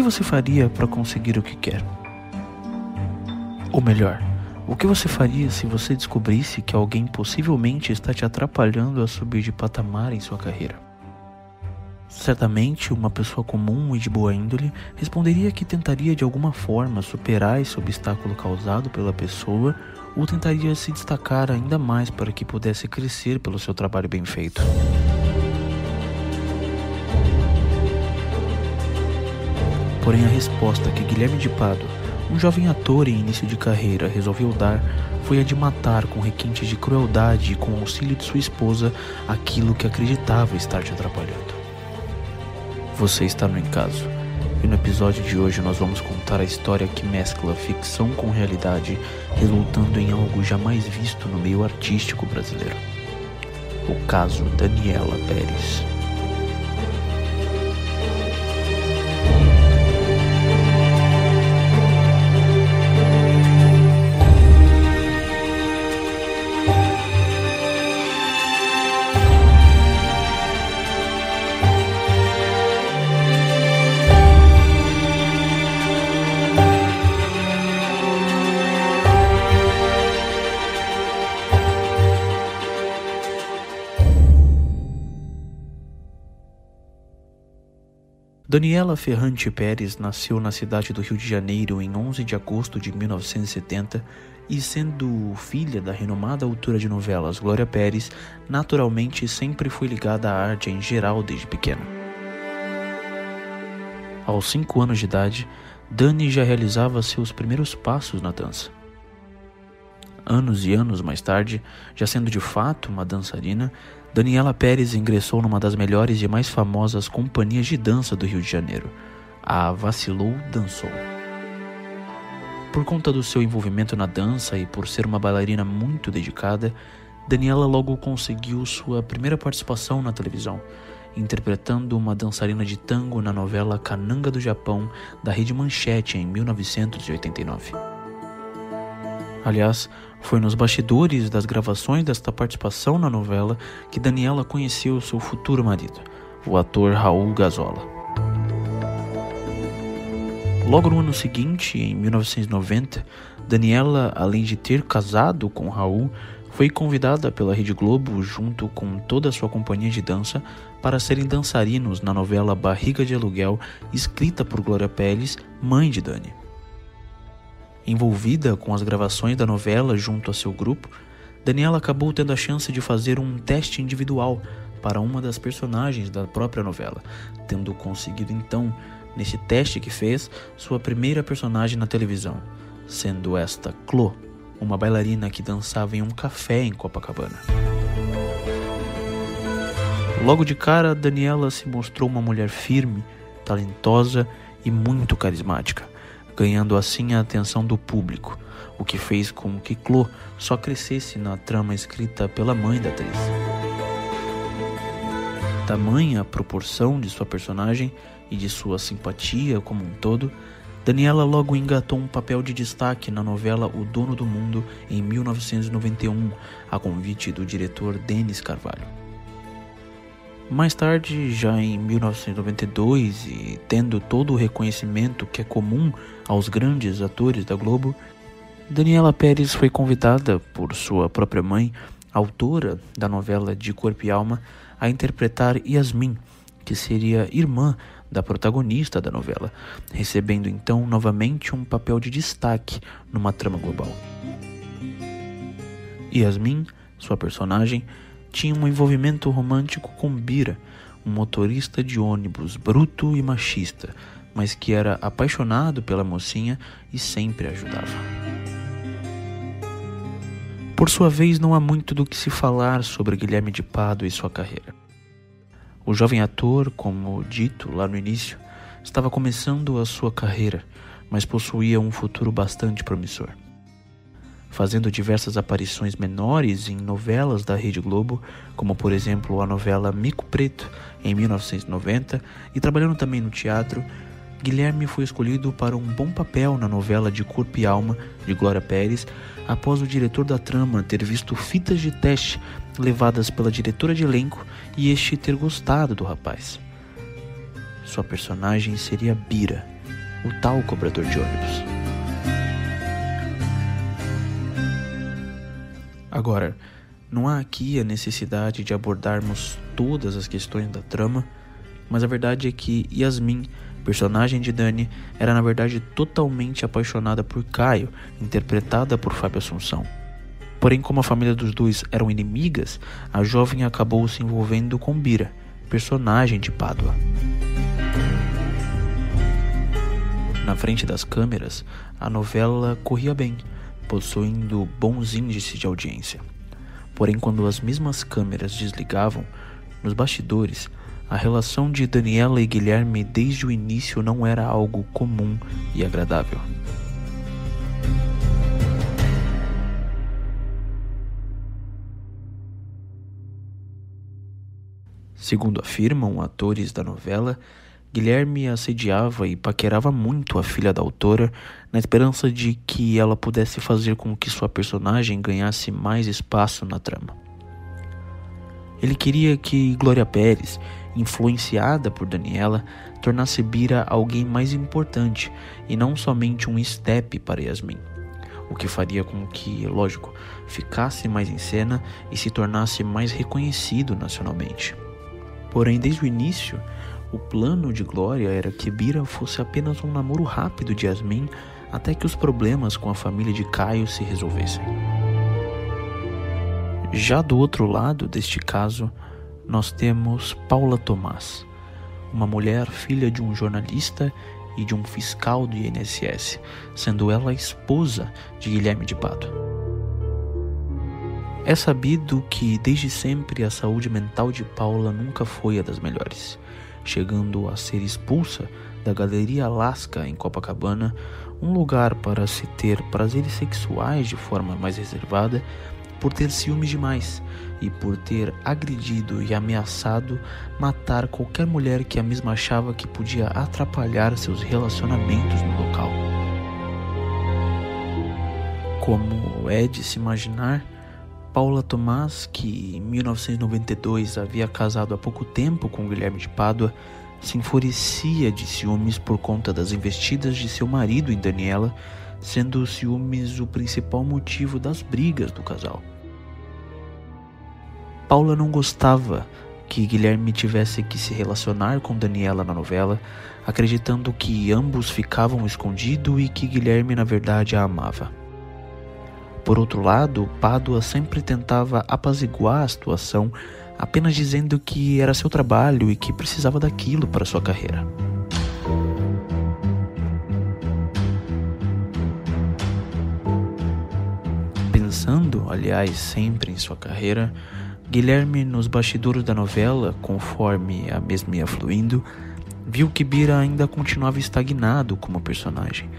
que você faria para conseguir o que quer? Ou melhor, o que você faria se você descobrisse que alguém possivelmente está te atrapalhando a subir de patamar em sua carreira? Certamente, uma pessoa comum e de boa índole responderia que tentaria de alguma forma superar esse obstáculo causado pela pessoa ou tentaria se destacar ainda mais para que pudesse crescer pelo seu trabalho bem feito. Porém, a resposta que Guilherme de Pado, um jovem ator em início de carreira, resolveu dar foi a de matar com requintes de crueldade e com o auxílio de sua esposa aquilo que acreditava estar te atrapalhando. Você está no Encaso, e no episódio de hoje nós vamos contar a história que mescla ficção com realidade, resultando em algo jamais visto no meio artístico brasileiro. O caso Daniela Pérez. Daniela Ferrante Pérez nasceu na cidade do Rio de Janeiro em 11 de agosto de 1970 e, sendo filha da renomada autora de novelas Glória Pérez, naturalmente sempre foi ligada à arte em geral desde pequena. Aos 5 anos de idade, Dani já realizava seus primeiros passos na dança. Anos e anos mais tarde, já sendo de fato uma dançarina, Daniela Pérez ingressou numa das melhores e mais famosas companhias de dança do Rio de Janeiro, a Vacilou Dançou. Por conta do seu envolvimento na dança e por ser uma bailarina muito dedicada, Daniela logo conseguiu sua primeira participação na televisão, interpretando uma dançarina de tango na novela Cananga do Japão da Rede Manchete em 1989. Aliás, foi nos bastidores das gravações desta participação na novela que Daniela conheceu seu futuro marido, o ator Raul Gazola. Logo no ano seguinte, em 1990, Daniela, além de ter casado com Raul, foi convidada pela Rede Globo, junto com toda a sua companhia de dança, para serem dançarinos na novela Barriga de Aluguel, escrita por Glória Pérez, mãe de Dani. Envolvida com as gravações da novela junto a seu grupo, Daniela acabou tendo a chance de fazer um teste individual para uma das personagens da própria novela, tendo conseguido então, nesse teste que fez, sua primeira personagem na televisão, sendo esta Clo, uma bailarina que dançava em um café em Copacabana. Logo de cara, Daniela se mostrou uma mulher firme, talentosa e muito carismática ganhando assim a atenção do público, o que fez com que Clo só crescesse na trama escrita pela mãe da atriz. Tamanha a proporção de sua personagem e de sua simpatia como um todo, Daniela logo engatou um papel de destaque na novela O Dono do Mundo em 1991, a convite do diretor Denis Carvalho. Mais tarde, já em 1992, e tendo todo o reconhecimento que é comum aos grandes atores da Globo, Daniela Pérez foi convidada por sua própria mãe, autora da novela De Corpo e Alma, a interpretar Yasmin, que seria irmã da protagonista da novela, recebendo então novamente um papel de destaque numa trama global. Yasmin, sua personagem, tinha um envolvimento romântico com Bira, um motorista de ônibus bruto e machista, mas que era apaixonado pela mocinha e sempre ajudava. Por sua vez, não há muito do que se falar sobre Guilherme de Pado e sua carreira. O jovem ator, como dito lá no início, estava começando a sua carreira, mas possuía um futuro bastante promissor fazendo diversas aparições menores em novelas da Rede Globo, como por exemplo a novela Mico Preto, em 1990, e trabalhando também no teatro, Guilherme foi escolhido para um bom papel na novela de Corpo e Alma, de Glória Pérez, após o diretor da trama ter visto fitas de teste levadas pela diretora de elenco e este ter gostado do rapaz. Sua personagem seria Bira, o tal cobrador de ônibus. Agora, não há aqui a necessidade de abordarmos todas as questões da trama, mas a verdade é que Yasmin, personagem de Dani, era na verdade totalmente apaixonada por Caio, interpretada por Fábio Assunção. Porém, como a família dos dois eram inimigas, a jovem acabou se envolvendo com Bira, personagem de Pádua. Na frente das câmeras, a novela corria bem, possuindo bons índices de audiência. Porém, quando as mesmas câmeras desligavam, nos bastidores, a relação de Daniela e Guilherme desde o início não era algo comum e agradável. Segundo afirmam atores da novela, Guilherme assediava e paquerava muito a filha da autora, na esperança de que ela pudesse fazer com que sua personagem ganhasse mais espaço na trama. Ele queria que Glória Pérez, influenciada por Daniela, tornasse Bira alguém mais importante e não somente um step para Yasmin, o que faria com que, lógico, ficasse mais em cena e se tornasse mais reconhecido nacionalmente. Porém, desde o início, o plano de Glória era que Bira fosse apenas um namoro rápido de Yasmin até que os problemas com a família de Caio se resolvessem. Já do outro lado deste caso, nós temos Paula Tomás, uma mulher filha de um jornalista e de um fiscal do INSS, sendo ela esposa de Guilherme de Pato. É sabido que desde sempre a saúde mental de Paula nunca foi a das melhores, chegando a ser expulsa da Galeria Alaska em Copacabana, um lugar para se ter prazeres sexuais de forma mais reservada, por ter ciúmes demais e por ter agredido e ameaçado matar qualquer mulher que a mesma achava que podia atrapalhar seus relacionamentos no local. Como é de se imaginar, Paula Tomás, que em 1992 havia casado há pouco tempo com Guilherme de Pádua, se enfurecia de ciúmes por conta das investidas de seu marido em Daniela, sendo os ciúmes o principal motivo das brigas do casal. Paula não gostava que Guilherme tivesse que se relacionar com Daniela na novela, acreditando que ambos ficavam escondidos e que Guilherme na verdade a amava. Por outro lado, Pádua sempre tentava apaziguar a situação, apenas dizendo que era seu trabalho e que precisava daquilo para sua carreira. Pensando, aliás, sempre em sua carreira, Guilherme, nos bastidores da novela, conforme a mesma ia fluindo, viu que Bira ainda continuava estagnado como personagem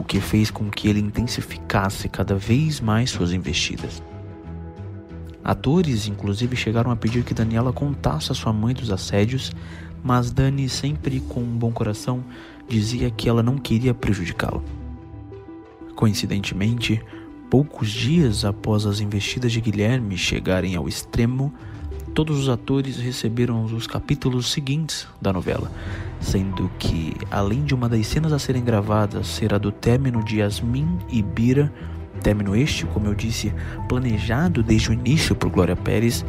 o que fez com que ele intensificasse cada vez mais suas investidas. Atores, inclusive, chegaram a pedir que Daniela contasse a sua mãe dos assédios, mas Dani, sempre com um bom coração, dizia que ela não queria prejudicá-lo. Coincidentemente, poucos dias após as investidas de Guilherme chegarem ao extremo, todos os atores receberam os capítulos seguintes da novela, sendo que, além de uma das cenas a serem gravadas ser a do término de Yasmin e Bira, término este, como eu disse, planejado desde o início por Glória Pérez,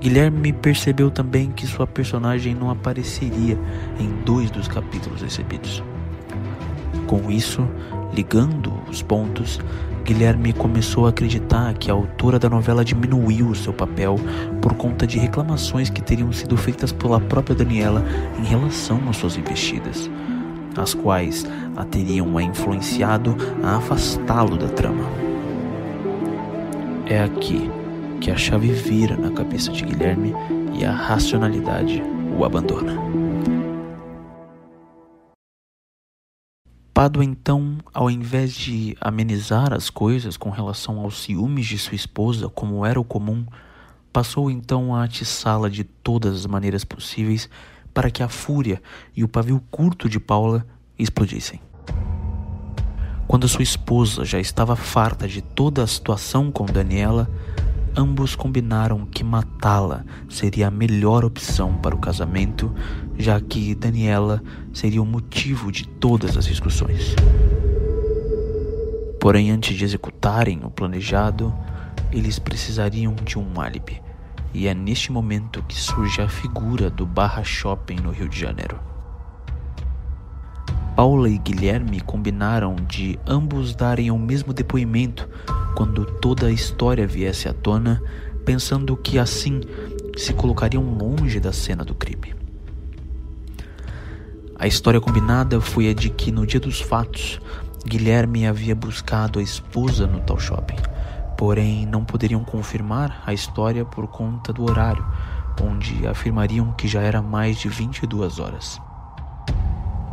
Guilherme percebeu também que sua personagem não apareceria em dois dos capítulos recebidos. Com isso, ligando os pontos, Guilherme começou a acreditar que a autora da novela diminuiu o seu papel por conta de reclamações que teriam sido feitas pela própria Daniela em relação às suas investidas, as quais a teriam influenciado a afastá-lo da trama. É aqui que a chave vira na cabeça de Guilherme e a racionalidade o abandona. Pádua então, ao invés de amenizar as coisas com relação aos ciúmes de sua esposa, como era o comum, passou então a atiçá-la de todas as maneiras possíveis para que a fúria e o pavio curto de Paula explodissem. Quando sua esposa já estava farta de toda a situação com Daniela, ambos combinaram que matá-la seria a melhor opção para o casamento, já que Daniela seria o motivo de todas as discussões. Porém, antes de executarem o planejado, eles precisariam de um álibi, e é neste momento que surge a figura do Barra Shopping no Rio de Janeiro. Paula e Guilherme combinaram de ambos darem o mesmo depoimento quando toda a história viesse à tona, pensando que assim se colocariam longe da cena do crime. A história combinada foi a de que no dia dos fatos, Guilherme havia buscado a esposa no tal shopping, porém não poderiam confirmar a história por conta do horário, onde afirmariam que já era mais de 22 horas.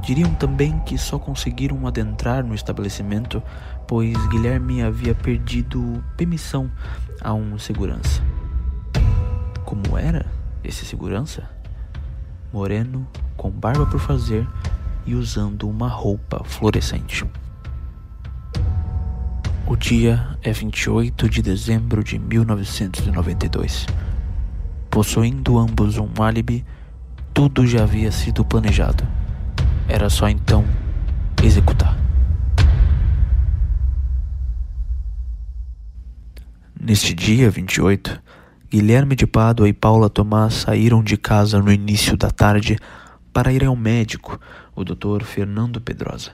Diriam também que só conseguiram adentrar no estabelecimento pois Guilherme havia perdido permissão a um segurança. Como era esse segurança? Moreno, com barba por fazer e usando uma roupa fluorescente. O dia é 28 de dezembro de 1992. Possuindo ambos um álibi, tudo já havia sido planejado. Era só então executar. Neste dia 28, Guilherme de Pádua e Paula Tomás saíram de casa no início da tarde para ir ao médico, o Dr. Fernando Pedrosa,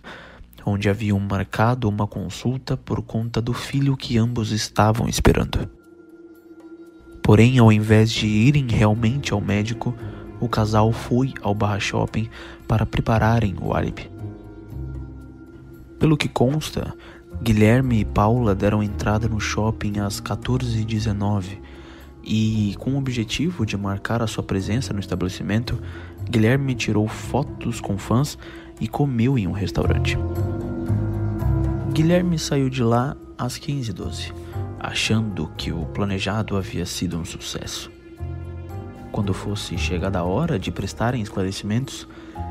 onde haviam marcado uma consulta por conta do filho que ambos estavam esperando. Porém, ao invés de irem realmente ao médico, o casal foi ao Barra Shopping para prepararem o álibi. Pelo que consta, Guilherme e Paula deram entrada no shopping às 14h19 e, com o objetivo de marcar a sua presença no estabelecimento, Guilherme tirou fotos com fãs e comeu em um restaurante. Guilherme saiu de lá às 15h12, achando que o planejado havia sido um sucesso. Quando fosse chegada a hora de prestarem esclarecimentos,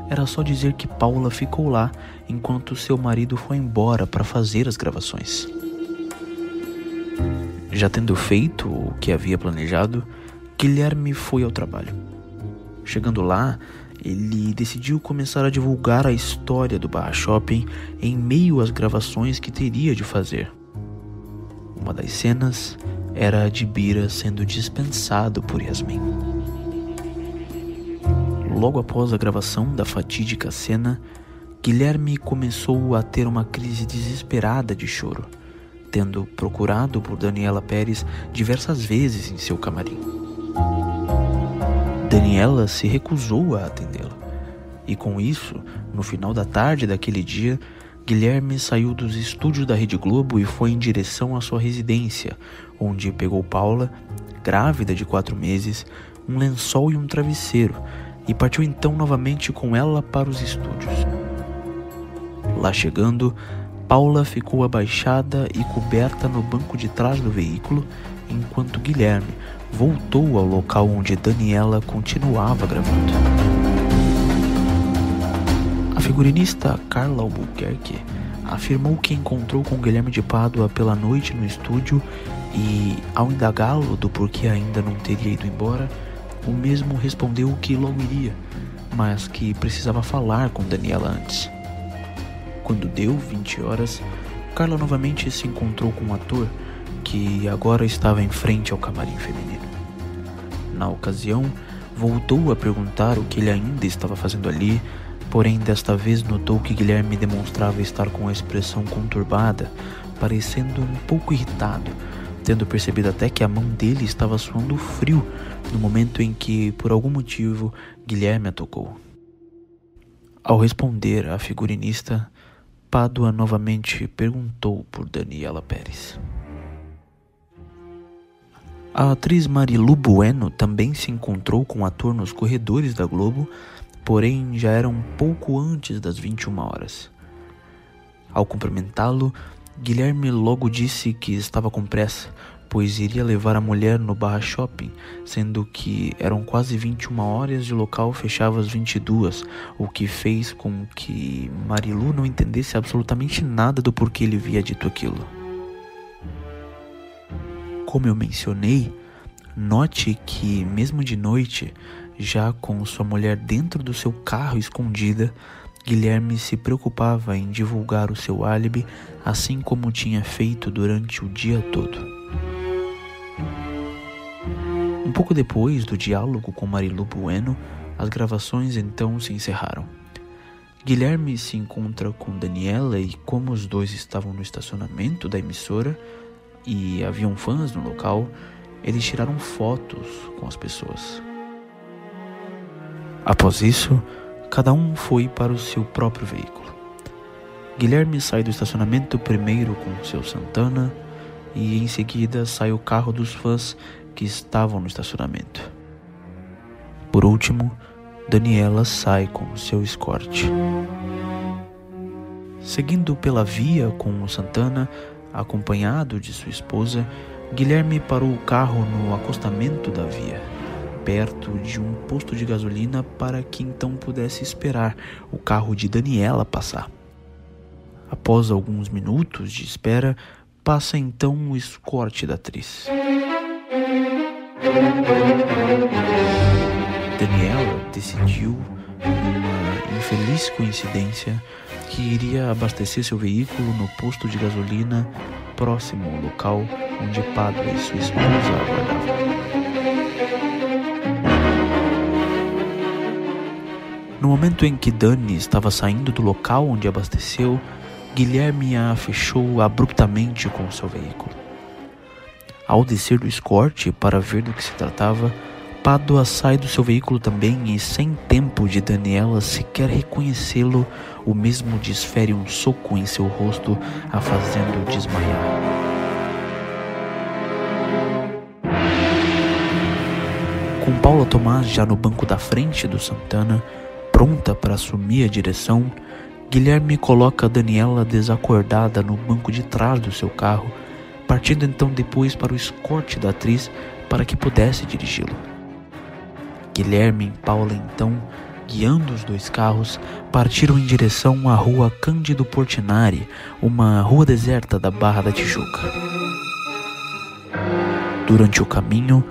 era só dizer que Paula ficou lá enquanto seu marido foi embora para fazer as gravações. Já tendo feito o que havia planejado, Guilherme foi ao trabalho. Chegando lá, ele decidiu começar a divulgar a história do Barra Shopping em meio às gravações que teria de fazer. Uma das cenas era a de Bira sendo dispensado por Yasmin. Logo após a gravação da fatídica cena, Guilherme começou a ter uma crise desesperada de choro, tendo procurado por Daniela Pérez diversas vezes em seu camarim. Daniela se recusou a atendê-la, e com isso, no final da tarde daquele dia, Guilherme saiu dos estúdios da Rede Globo e foi em direção à sua residência, onde pegou Paula, grávida de quatro meses, um lençol e um travesseiro e partiu então novamente com ela para os estúdios. Lá chegando, Paula ficou abaixada e coberta no banco de trás do veículo, enquanto Guilherme voltou ao local onde Daniela continuava gravando. A figurinista Carla Albuquerque afirmou que encontrou com Guilherme de Pádua pela noite no estúdio e, ao indagá-lo do porquê ainda não teria ido embora, o mesmo respondeu que logo iria, mas que precisava falar com Daniela antes. Quando deu 20 horas, Carla novamente se encontrou com um ator que agora estava em frente ao camarim feminino. Na ocasião, voltou a perguntar o que ele ainda estava fazendo ali, porém desta vez notou que Guilherme demonstrava estar com a expressão conturbada, parecendo um pouco irritado tendo percebido até que a mão dele estava suando frio no momento em que, por algum motivo, Guilherme a tocou. Ao responder à figurinista, Pádua novamente perguntou por Daniela Pérez. A atriz Marilu Bueno também se encontrou com o ator nos corredores da Globo, porém já era um pouco antes das 21 horas. Ao cumprimentá-lo, Guilherme logo disse que estava com pressa, pois iria levar a mulher no Barra Shopping, sendo que eram quase 21 horas e o local fechava às 22, o que fez com que Marilu não entendesse absolutamente nada do porquê ele havia dito aquilo. Como eu mencionei, note que, mesmo de noite, Já com sua mulher dentro do seu carro escondida, Guilherme se preocupava em divulgar o seu álibi, assim como tinha feito durante o dia todo. Um pouco depois do diálogo com Marilu Bueno, as gravações então se encerraram. Guilherme se encontra com Daniela e, como os dois estavam no estacionamento da emissora e haviam fãs no local, eles tiraram fotos com as pessoas. Após isso, cada um foi para o seu próprio veículo. Guilherme sai do estacionamento primeiro com seu Santana e em seguida sai o carro dos fãs que estavam no estacionamento. Por último, Daniela sai com seu escorte. Seguindo pela via com o Santana, acompanhado de sua esposa, Guilherme parou o carro no acostamento da via, perto de um posto de gasolina para que então pudesse esperar o carro de Daniela passar. Após alguns minutos de espera, passa então o escorte da atriz. Daniela decidiu, infeliz coincidência, que iria abastecer seu veículo no posto de gasolina próximo ao local onde Pablo e sua esposa aguardavam. No momento em que Dani estava saindo do local onde abasteceu, Guilherme a fechou abruptamente com seu veículo. Ao descer do escorte para ver do que se tratava, Pádua sai do seu veículo também e, sem tempo de Daniela sequer reconhecê-lo, o mesmo desfere um soco em seu rosto, a fazendo desmaiar. Com Paula Tomás já no banco da frente do Santana, pronta para assumir a direção, Guilherme coloca Daniela desacordada no banco de trás do seu carro, partindo então depois para o escorte da atriz para que pudesse dirigi-lo. Guilherme e Paula então, guiando os dois carros, partiram em direção à rua Cândido Portinari, uma rua deserta da Barra da Tijuca. Durante o caminho,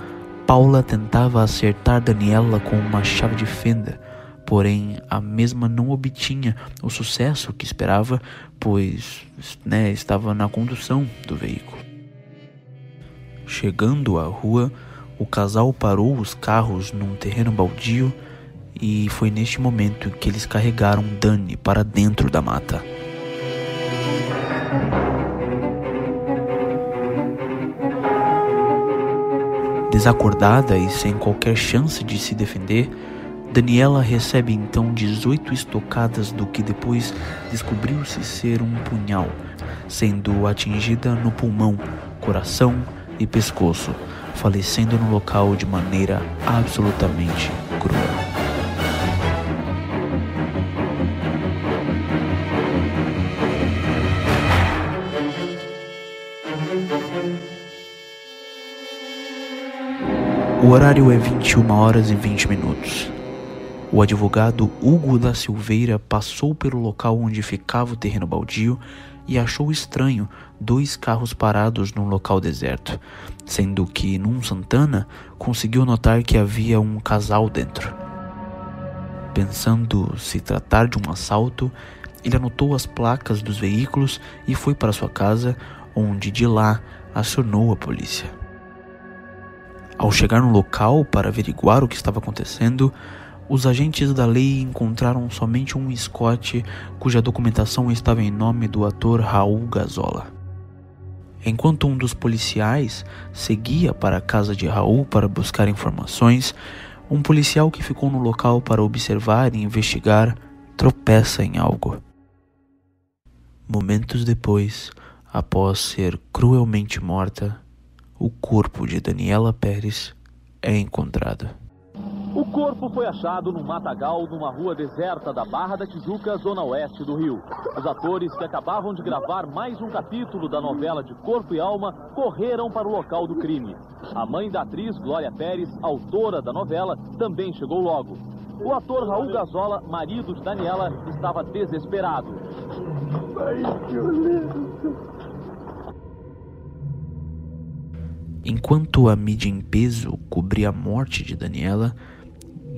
Paula tentava acertar Daniela com uma chave de fenda, porém a mesma não obtinha o sucesso que esperava, pois né, estava na condução do veículo. Chegando à rua, o casal parou os carros num terreno baldio e foi neste momento que eles carregaram Dani para dentro da mata. Desacordada e sem qualquer chance de se defender, Daniela recebe então 18 estocadas do que depois descobriu-se ser um punhal, sendo atingida no pulmão, coração e pescoço, falecendo no local de maneira absolutamente cruel. O horário é 21 horas e 20 minutos. O advogado Hugo da Silveira passou pelo local onde ficava o terreno baldio e achou estranho dois carros parados num local deserto, sendo que num Santana conseguiu notar que havia um casal dentro. Pensando se tratar de um assalto, ele anotou as placas dos veículos e foi para sua casa, onde de lá acionou a polícia. Ao chegar no local para averiguar o que estava acontecendo, os agentes da lei encontraram somente um Scott cuja documentação estava em nome do ator Raul Gazola. Enquanto um dos policiais seguia para a casa de Raul para buscar informações, um policial que ficou no local para observar e investigar tropeça em algo. Momentos depois, após ser cruelmente morta, o corpo de Daniela Pérez é encontrado. O corpo foi achado num matagal numa rua deserta da Barra da Tijuca, zona oeste do Rio. Os atores que acabavam de gravar mais um capítulo da novela de Corpo e Alma correram para o local do crime. A mãe da atriz, Glória Pérez, autora da novela, também chegou logo. O ator Raul Gazola, marido de Daniela, estava desesperado. Enquanto a mídia em peso cobria a morte de Daniela,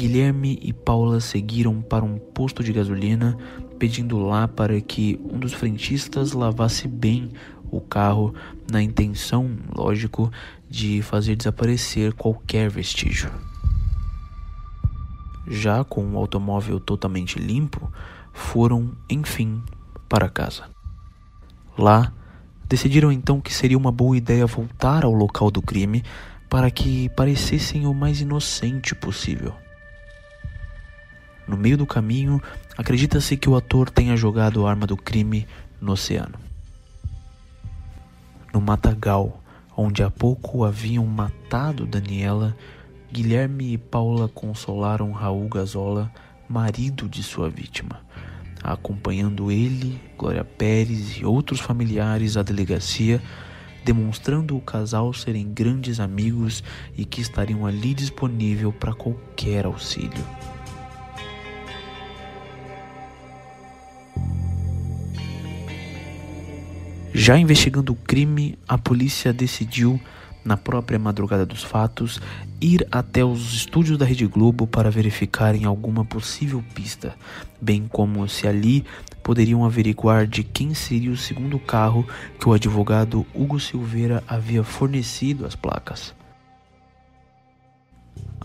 Guilherme e Paula seguiram para um posto de gasolina, pedindo lá para que um dos frentistas lavasse bem o carro, na intenção, lógico, de fazer desaparecer qualquer vestígio. Já com o automóvel totalmente limpo, foram, enfim, para casa. Lá, decidiram então que seria uma boa ideia voltar ao local do crime para que parecessem o mais inocente possível. No meio do caminho, acredita-se que o ator tenha jogado a arma do crime no oceano. No matagal, onde há pouco haviam matado Daniela, Guilherme e Paula consolaram Raul Gazola, marido de sua vítima, acompanhando ele, Glória Pérez e outros familiares à delegacia, demonstrando o casal serem grandes amigos e que estariam ali disponível para qualquer auxílio. Já investigando o crime, a polícia decidiu, na própria madrugada dos fatos, ir até os estúdios da Rede Globo para verificarem alguma possível pista, bem como se ali poderiam averiguar de quem seria o segundo carro que o advogado Hugo Silveira havia fornecido as placas.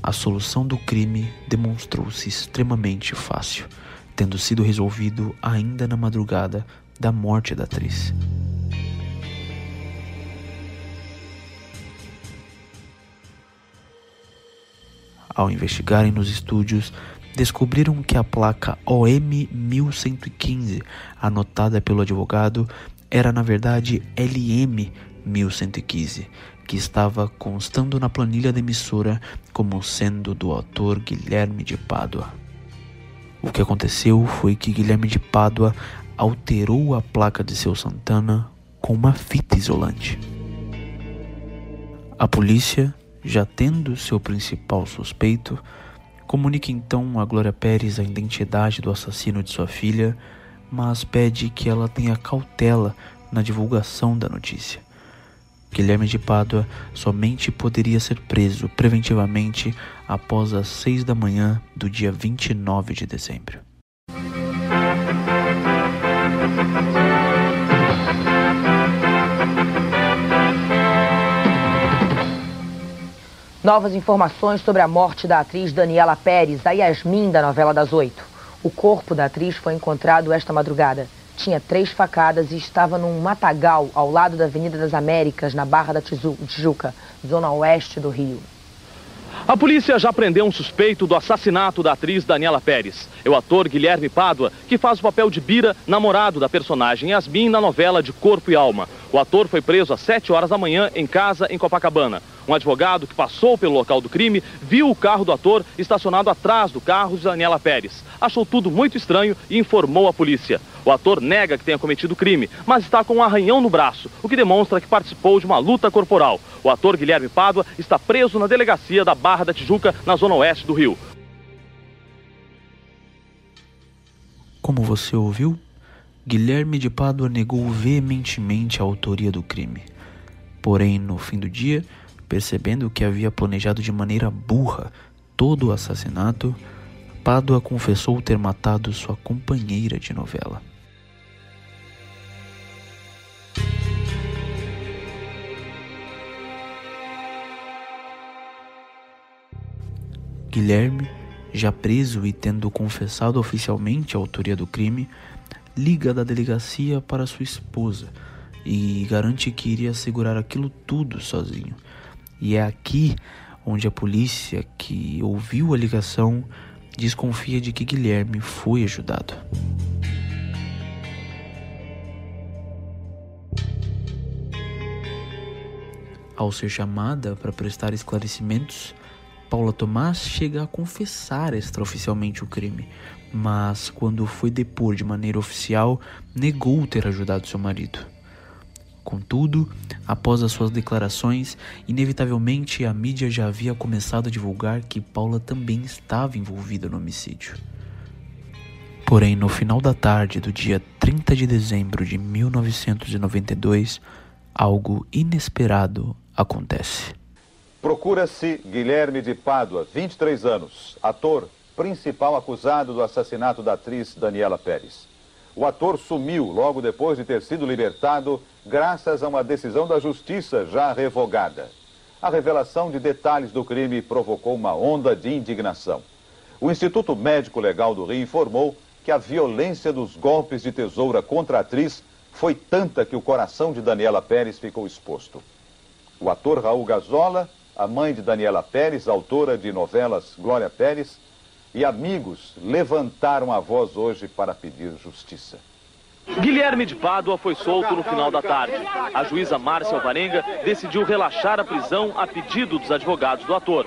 A solução do crime demonstrou-se extremamente fácil, tendo sido resolvido ainda na madrugada da morte da atriz. Ao investigarem nos estúdios, descobriram que a placa OM 1115, anotada pelo advogado, era na verdade LM 1115, que estava constando na planilha da emissora como sendo do autor Guilherme de Pádua. O que aconteceu foi que Guilherme de Pádua alterou a placa de seu Santana com uma fita isolante. A polícia já tendo seu principal suspeito, comunica então a Glória Pérez a identidade do assassino de sua filha, mas pede que ela tenha cautela na divulgação da notícia. Guilherme de Pádua somente poderia ser preso preventivamente após as seis da manhã do dia 29 de dezembro. Novas informações sobre a morte da atriz Daniela Pérez, a Yasmin da novela das oito. O corpo da atriz foi encontrado esta madrugada. Tinha três facadas e estava num matagal ao lado da Avenida das Américas, na Barra da Tijuca, zona oeste do Rio. A polícia já prendeu um suspeito do assassinato da atriz Daniela Pérez. É o ator Guilherme Pádua, que faz o papel de Bira, namorado da personagem Yasmin na novela de Corpo e Alma. O ator foi preso às 7 horas da manhã em casa em Copacabana. Um advogado que passou pelo local do crime viu o carro do ator estacionado atrás do carro de Daniela Pérez. Achou tudo muito estranho e informou a polícia. O ator nega que tenha cometido o crime, mas está com um arranhão no braço, o que demonstra que participou de uma luta corporal. O ator Guilherme Pádua está preso na delegacia da Barra da Tijuca, na zona oeste do Rio. Como você ouviu, Guilherme de Pádua negou veementemente a autoria do crime. Porém, no fim do dia, Percebendo que havia planejado de maneira burra todo o assassinato, Pádua confessou ter matado sua companheira de novela. Guilherme, já preso e tendo confessado oficialmente a autoria do crime, liga da delegacia para sua esposa e garante que iria segurar aquilo tudo sozinho e é aqui onde a polícia que ouviu a ligação desconfia de que Guilherme foi ajudado. Ao ser chamada para prestar esclarecimentos, Paula Tomás chega a confessar extraoficialmente o crime, mas quando foi depor de maneira oficial, negou ter ajudado seu marido. Contudo, após as suas declarações, inevitavelmente a mídia já havia começado a divulgar que Paula também estava envolvida no homicídio. Porém, no final da tarde do dia 30 de dezembro de 1992, algo inesperado acontece. Procura-se Guilherme de Pádua, 23 anos, ator, principal acusado do assassinato da atriz Daniela Pérez. O ator sumiu logo depois de ter sido libertado, graças a uma decisão da justiça já revogada. A revelação de detalhes do crime provocou uma onda de indignação. O Instituto Médico Legal do Rio informou que a violência dos golpes de tesoura contra a atriz foi tanta que o coração de Daniela Pérez ficou exposto. O ator Raul Gazola, a mãe de Daniela Pérez, autora de novelas Glória Pérez, e amigos levantaram a voz hoje para pedir justiça. Guilherme de Pádua foi solto no final da tarde. A juíza Márcia Alvarenga decidiu relaxar a prisão a pedido dos advogados do ator.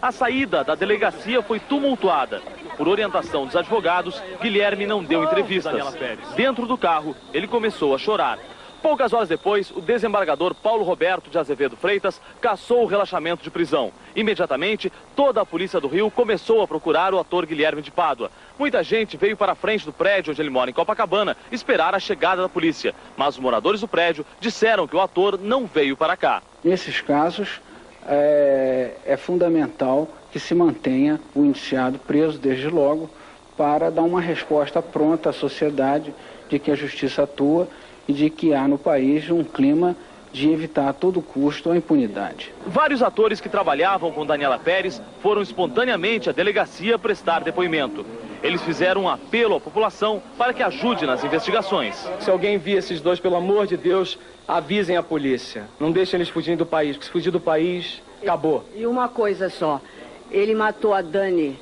A saída da delegacia foi tumultuada. Por orientação dos advogados, Guilherme não deu entrevistas. Dentro do carro, ele começou a chorar. Poucas horas depois, o desembargador Paulo Roberto de Azevedo Freitas cassou o relaxamento de prisão. Imediatamente, toda a polícia do Rio começou a procurar o ator Guilherme de Pádua. Muita gente veio para a frente do prédio onde ele mora, em Copacabana, esperar a chegada da polícia. Mas os moradores do prédio disseram que o ator não veio para cá. Nesses casos, é, é fundamental que se mantenha o indiciado preso desde logo para dar uma resposta pronta à sociedade de que a justiça atua e de que há no país um clima de evitar a todo custo a impunidade. Vários atores que trabalhavam com Daniela Pérez foram espontaneamente à delegacia prestar depoimento. Eles fizeram um apelo à população para que ajude nas investigações. Se alguém vir esses dois, pelo amor de Deus, avisem a polícia. Não deixem eles fugirem do país, porque se fugir do país, acabou. E uma coisa só, ele matou a Dani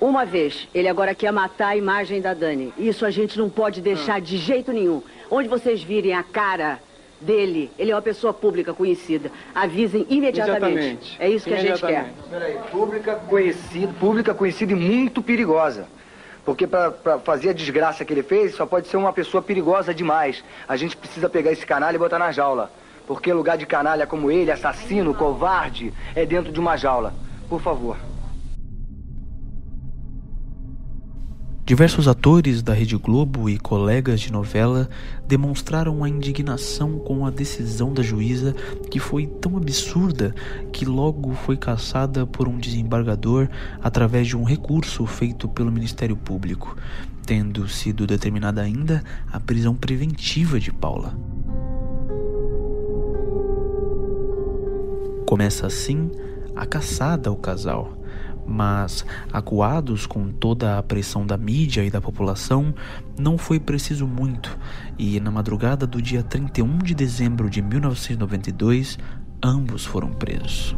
uma vez. Ele agora quer matar a imagem da Dani. Isso a gente não pode deixar de jeito nenhum. Onde vocês virem a cara dele, ele é uma pessoa pública conhecida. Avisem imediatamente. Exatamente. É isso que a gente quer. Peraí, pública conhecida, pública conhecida e muito perigosa. Porque para fazer a desgraça que ele fez, só pode ser uma pessoa perigosa demais. A gente precisa pegar esse canalha e botar na jaula. Porque lugar de canalha como ele, assassino, covarde, é dentro de uma jaula. Por favor. Diversos atores da Rede Globo e colegas de novela demonstraram a indignação com a decisão da juíza, que foi tão absurda que logo foi cassada por um desembargador através de um recurso feito pelo Ministério Público, tendo sido determinada ainda a prisão preventiva de Paula. Começa assim a caçada ao casal mas, acuados com toda a pressão da mídia e da população, não foi preciso muito, e na madrugada do dia 31 de dezembro de 1992, ambos foram presos.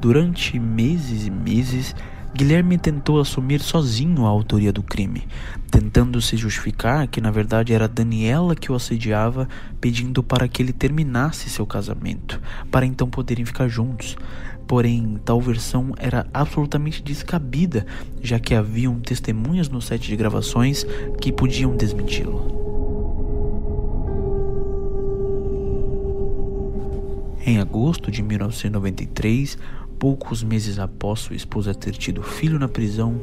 Durante meses e meses, Guilherme tentou assumir sozinho a autoria do crime, tentando se justificar que na verdade era Daniela que o assediava, pedindo para que ele terminasse seu casamento, para então poderem ficar juntos. Porém, tal versão era absolutamente descabida, já que haviam testemunhas no set de gravações que podiam desmenti-lo. Em agosto de 1993, poucos meses após sua esposa ter tido filho na prisão,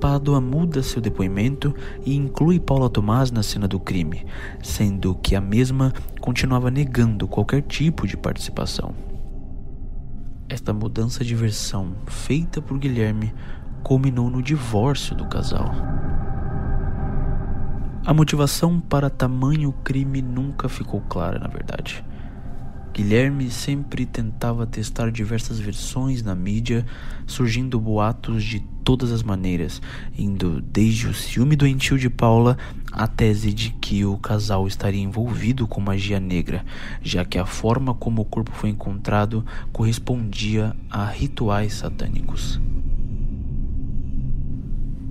Pádua muda seu depoimento e inclui Paula Tomás na cena do crime, sendo que a mesma continuava negando qualquer tipo de participação. Esta mudança de versão feita por Guilherme culminou no divórcio do casal. A motivação para tamanho crime nunca ficou clara, na verdade. Guilherme sempre tentava testar diversas versões na mídia, surgindo boatos de todas as maneiras, indo desde o ciúme doentio de Paula à tese de que o casal estaria envolvido com magia negra, já que a forma como o corpo foi encontrado correspondia a rituais satânicos.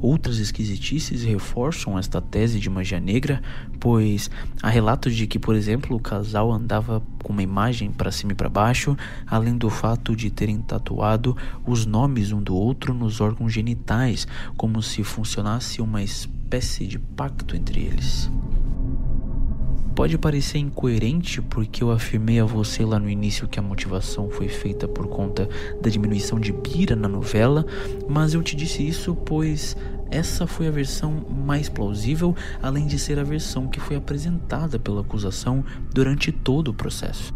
Outras esquisitices reforçam esta tese de magia negra, pois há relatos de que, por exemplo, o casal andava com uma imagem para cima e para baixo, além do fato de terem tatuado os nomes um do outro nos órgãos genitais, como se funcionasse uma espécie de pacto entre eles. Pode parecer incoerente porque eu afirmei a você lá no início que a motivação foi feita por conta da diminuição de Bira na novela, mas eu te disse isso pois essa foi a versão mais plausível, além de ser a versão que foi apresentada pela acusação durante todo o processo.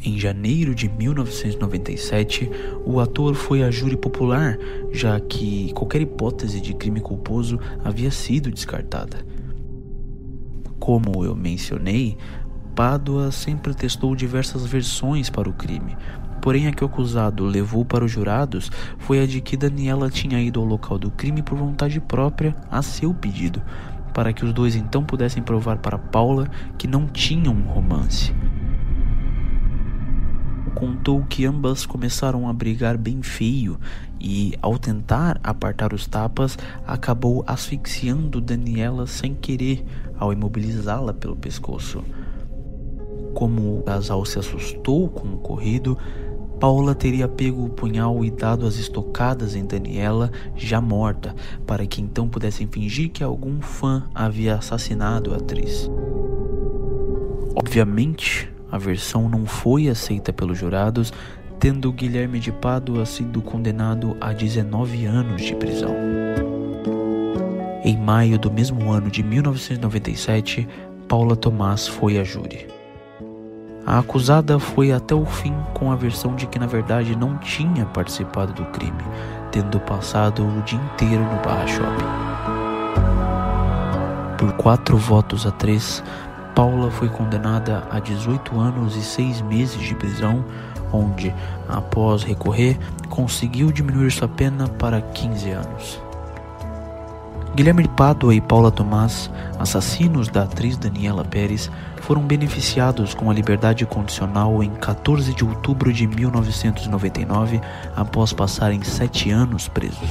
Em janeiro de 1997, o ator foi a júri popular, já que qualquer hipótese de crime culposo havia sido descartada. Como eu mencionei, Pádua sempre testou diversas versões para o crime, porém a que o acusado levou para os jurados foi a de que Daniela tinha ido ao local do crime por vontade própria a seu pedido, para que os dois então pudessem provar para Paula que não tinham um romance. Contou que ambas começaram a brigar bem feio e, ao tentar apartar os tapas, acabou asfixiando Daniela sem querer ao imobilizá-la pelo pescoço. Como o casal se assustou com o ocorrido, Paula teria pego o punhal e dado as estocadas em Daniela, já morta, para que então pudessem fingir que algum fã havia assassinado a atriz. Obviamente, a versão não foi aceita pelos jurados, tendo Guilherme de Pádua sido condenado a 19 anos de prisão. Em maio do mesmo ano de 1997, Paula Tomás foi a júri. A acusada foi até o fim com a versão de que na verdade não tinha participado do crime, tendo passado o dia inteiro no bar shopping. Por quatro votos a três, Paula foi condenada a 18 anos e seis meses de prisão, onde, após recorrer, conseguiu diminuir sua pena para 15 anos. Guilherme Pádua e Paula Tomás, assassinos da atriz Daniela Pérez, foram beneficiados com a liberdade condicional em 14 de outubro de 1999, após passarem sete anos presos.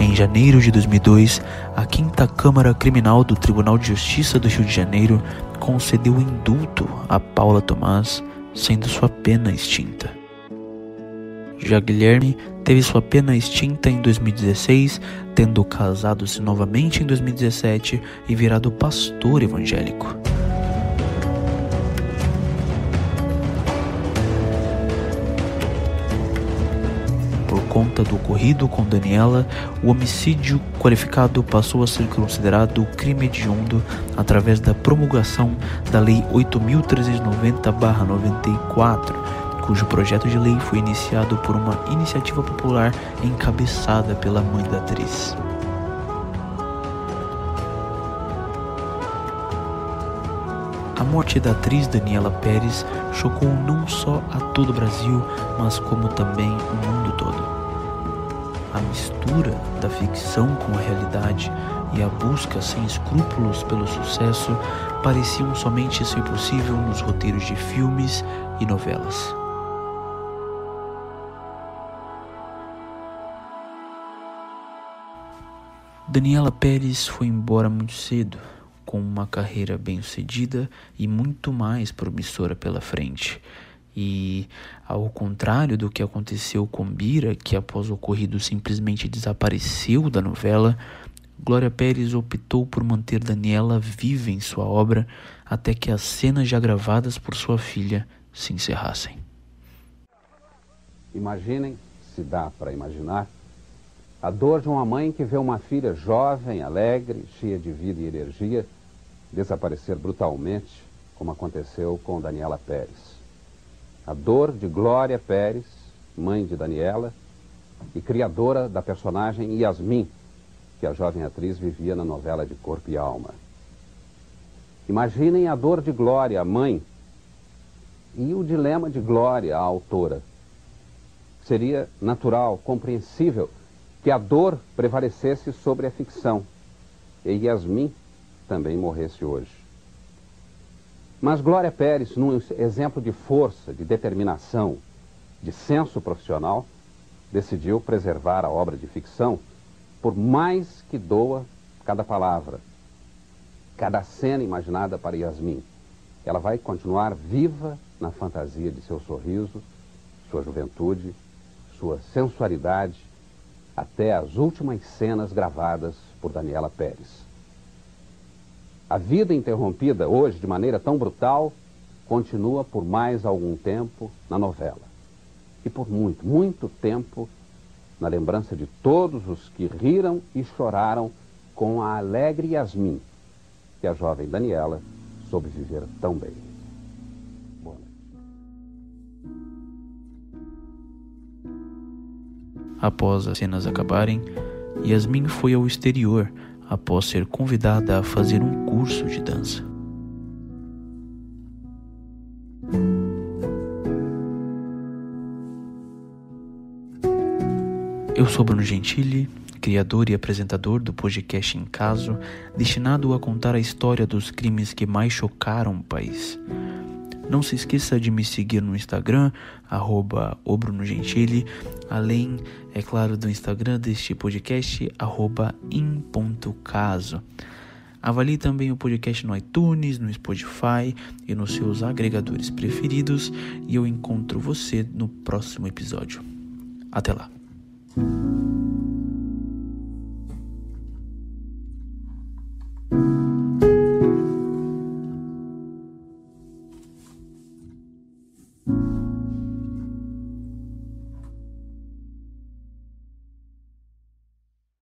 Em janeiro de 2002, a Quinta Câmara Criminal do Tribunal de Justiça do Rio de Janeiro concedeu indulto a Paula Tomás, sendo sua pena extinta. Já Guilherme teve sua pena extinta em 2016, tendo casado-se novamente em 2017 e virado pastor evangélico. Por conta do ocorrido com Daniela, o homicídio qualificado passou a ser considerado crime hediondo através da promulgação da Lei 8.390-94 cujo projeto de lei foi iniciado por uma iniciativa popular encabeçada pela mãe da atriz. A morte da atriz Daniela Pérez chocou não só a todo o Brasil, mas como também o mundo todo. A mistura da ficção com a realidade e a busca sem escrúpulos pelo sucesso pareciam somente ser possível nos roteiros de filmes e novelas. Daniela Pérez foi embora muito cedo, com uma carreira bem-sucedida e muito mais promissora pela frente. E, ao contrário do que aconteceu com Bira, que após o ocorrido simplesmente desapareceu da novela, Glória Pérez optou por manter Daniela viva em sua obra até que as cenas já gravadas por sua filha se encerrassem. Imaginem, se dá para imaginar, a dor de uma mãe que vê uma filha jovem, alegre, cheia de vida e energia, desaparecer brutalmente, como aconteceu com Daniela Pérez. A dor de Glória Pérez, mãe de Daniela e criadora da personagem Yasmin, que a jovem atriz vivia na novela de Corpo e Alma. Imaginem a dor de Glória, a mãe, e o dilema de Glória, a autora. Seria natural, compreensível que a dor prevalecesse sobre a ficção e Yasmin também morresse hoje. Mas Glória Pérez, num exemplo de força, de determinação, de senso profissional, decidiu preservar a obra de ficção por mais que doa cada palavra, cada cena imaginada para Yasmin. Ela vai continuar viva na fantasia de seu sorriso, sua juventude, sua sensualidade até as últimas cenas gravadas por Daniela Pérez. A vida interrompida hoje de maneira tão brutal continua por mais algum tempo na novela. E por muito, muito tempo na lembrança de todos os que riram e choraram com a alegre Yasmin, que a jovem Daniela soube viver tão bem. Após as cenas acabarem, Yasmin foi ao exterior após ser convidada a fazer um curso de dança. Eu sou Bruno Gentili, criador e apresentador do podcast Em Caso, destinado a contar a história dos crimes que mais chocaram o país. Não se esqueça de me seguir no Instagram, arroba Gentili, além, é claro, do Instagram deste podcast, arroba in.caso. Avalie também o podcast no iTunes, no Spotify e nos seus agregadores preferidos e eu encontro você no próximo episódio. Até lá!